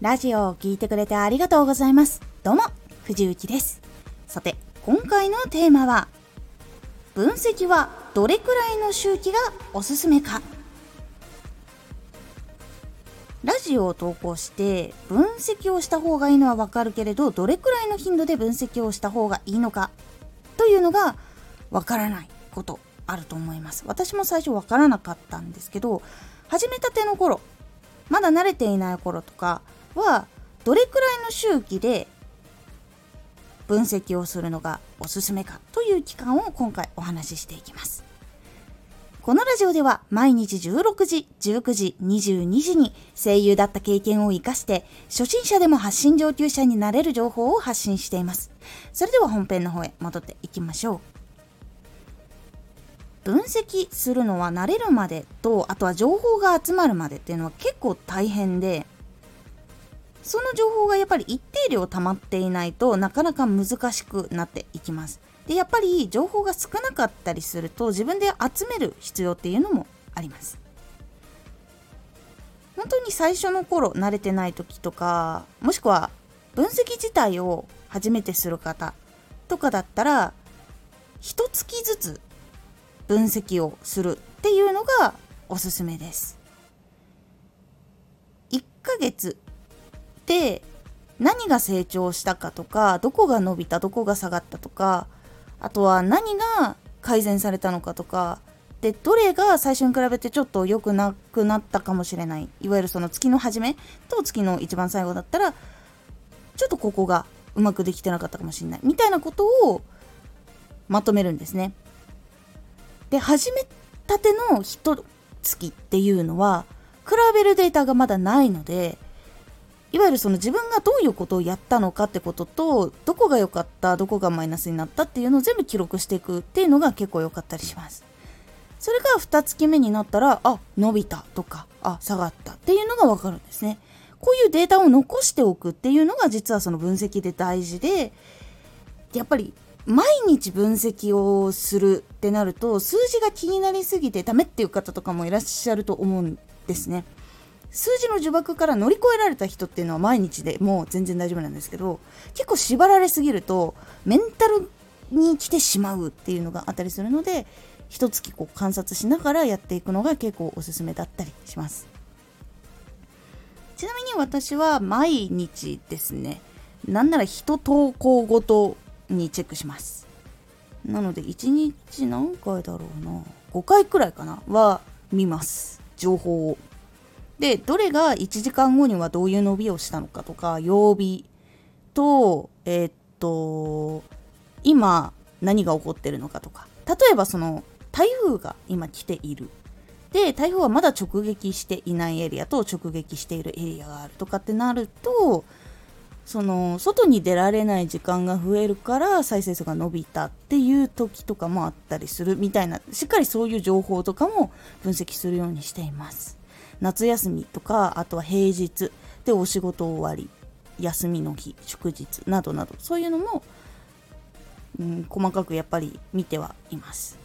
ラジオを聴いてくれてありがとうございます。どうも、藤幸です。さて、今回のテーマは、分析はどれくらいの周期がおすすめかラジオを投稿して分析をした方がいいのはわかるけれどどれくらいの頻度で分析をした方がいいのかというのがわからないことあると思います私も最初わからなかったんですけど始めたての頃まだ慣れていない頃とかはどれくらいの周期で分析をするのがおすすめかという期間を今回お話ししていきますこのラジオでは毎日16時、19時、22時に声優だった経験を活かして初心者でも発信上級者になれる情報を発信しています。それでは本編の方へ戻っていきましょう。分析するのは慣れるまでとあとは情報が集まるまでっていうのは結構大変でその情報がやっぱり一定量溜まっていないとなかなか難しくなっていきます。でやっぱり情報が少なかったりすると自分で集める必要っていうのもあります本当に最初の頃慣れてない時とかもしくは分析自体を初めてする方とかだったら一月ずつ分析をするっていうのがおすすめです1ヶ月で何が成長したかとかどこが伸びたどこが下がったとかあとは何が改善されたのかとかでどれが最初に比べてちょっと良くなくなったかもしれないいわゆるその月の初めと月の一番最後だったらちょっとここがうまくできてなかったかもしれないみたいなことをまとめるんですね。で始めたての一月っていうのは比べるデータがまだないのでいわゆるその自分がどういうことをやったのかってこととどこが良かったどこがマイナスになったっていうのを全部記録していくっていうのが結構良かったりします。それが2月目になったらあ伸びたとかあ下がったっていうのが分かるんですね。こういうデータを残しておくっていうのが実はその分析で大事でやっぱり毎日分析をするってなると数字が気になりすぎてダメっていう方とかもいらっしゃると思うんですね。数字の呪縛から乗り越えられた人っていうのは毎日でもう全然大丈夫なんですけど結構縛られすぎるとメンタルに来てしまうっていうのがあったりするので一月こう観察しながらやっていくのが結構おすすめだったりします。ちなみに私は毎日ですねなんなら一投稿ごとにチェックします。なので1日何回だろうな5回くらいかなは見ます。情報を。でどれが1時間後にはどういう伸びをしたのかとか曜日とえー、っと今何が起こってるのかとか。例えばその台風が今来ている。で台風はまだ直撃していないエリアと直撃しているエリアがあるとかってなるとその外に出られない時間が増えるから再生数が伸びたっていう時とかもあったりするみたいなしっかりそういう情報とかも分析するようにしています。夏休みとかあとは平日でお仕事終わり休みの日祝日などなどそういうのも、うん、細かくやっぱり見てはいます。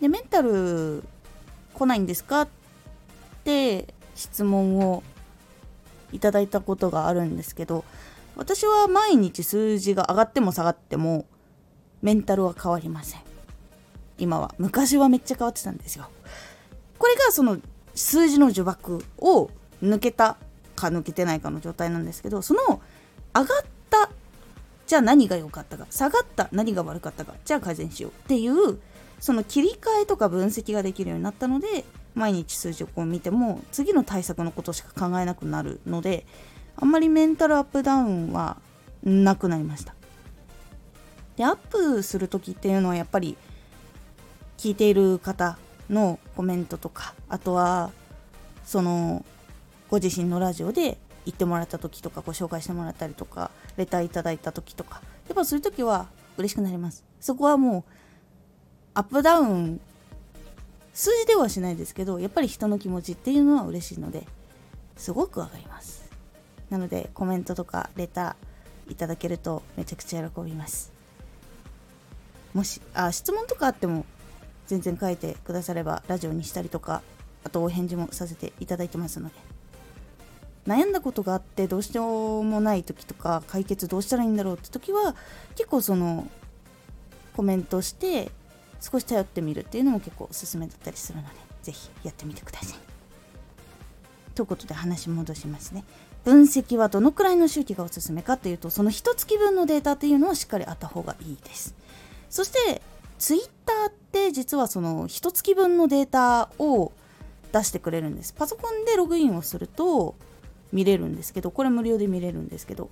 でメンタル来ないんですかって質問をいただいたことがあるんですけど私は毎日数字が上がっても下がってもメンタルは変わりません。今は。昔はめっちゃ変わってたんですよ。これがその数字の呪縛を抜けたか抜けてないかの状態なんですけどその上がったじゃあ何が良かったか下がった何が悪かったかじゃあ改善しようっていうその切り替えとか分析ができるようになったので毎日数字をこう見ても次の対策のことしか考えなくなるのであんまりメンタルアップダウンはなくなりました。でアップする時っていうのはやっぱり聞いている方のコメントとかあとはそのご自身のラジオで言ってもらった時とかご紹介してもらったりとかレターいただいた時とかやっぱそういう時は嬉しくなります。そこはもうアップダウン数字ではしないですけどやっぱり人の気持ちっていうのは嬉しいのですごくわかります。なのでコメントとかレターいただけるとめちゃくちゃ喜びます。もしあ質問とかあっても全然書いてくださればラジオにしたりとかあとお返事もさせていただいてますので悩んだことがあってどうしようもない時とか解決どうしたらいいんだろうって時は結構そのコメントして少し頼ってみるっていうのも結構おすすめだったりするので是非やってみてください。ということで話戻しますね。分析はどのくらいの周期がおすすめかというとその1月分のデータっていうのはしっかりあった方がいいです。そしてツイッターって実はその1月分のデータを出してくれるんです。パソコンでログインをすると見れるんですけどこれ無料で見れるんですけど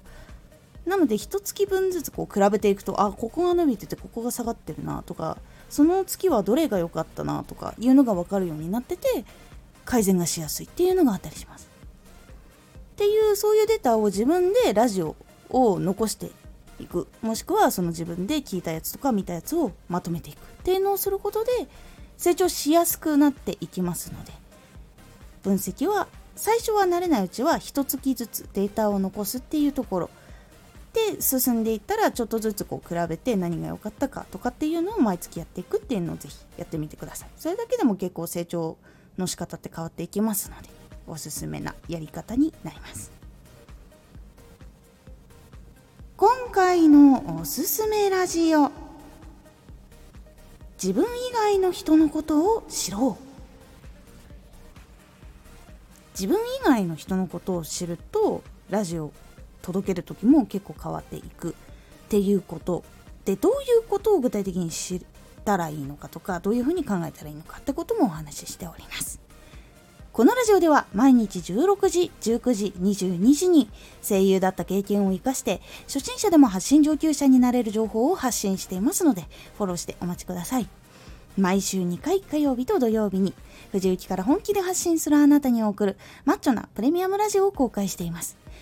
なので1月分ずつこう比べていくとあここが伸びててここが下がってるなとかその月はどれが良かったなとかいうのが分かるようになってて改善がしやすいっていうのがあったりします。っていうそういうデータを自分でラジオを残していく。もしくはその自分で聞いたやつとか見たやつをまとめていくっていうのをすることで成長しやすくなっていきますので。分析は最初は慣れないうちは1月ずつデータを残すっていうところ。で進んでいったらちょっとずつこう比べて何が良かったかとかっていうのを毎月やっていくっていうのをぜひやってみてください。それだけでも結構成長の仕方って変わっていきますのでおすすめなやり方になります。今回のおすすめラジオ。自分以外の人のことを知ろう。自分以外の人のことを知るとラジオ届ける時も結構変わっていく。っていうこと。でどういうことを具体的に知ったらいいのかとかどういうふうに考えたらいいのかってこともお話ししております。このラジオでは毎日16時、19時、22時に声優だった経験を生かして初心者でも発信上級者になれる情報を発信していますのでフォローしてお待ちください。毎週2回火曜日と土曜日に藤雪から本気で発信するあなたに送るマッチョなプレミアムラジオを公開しています。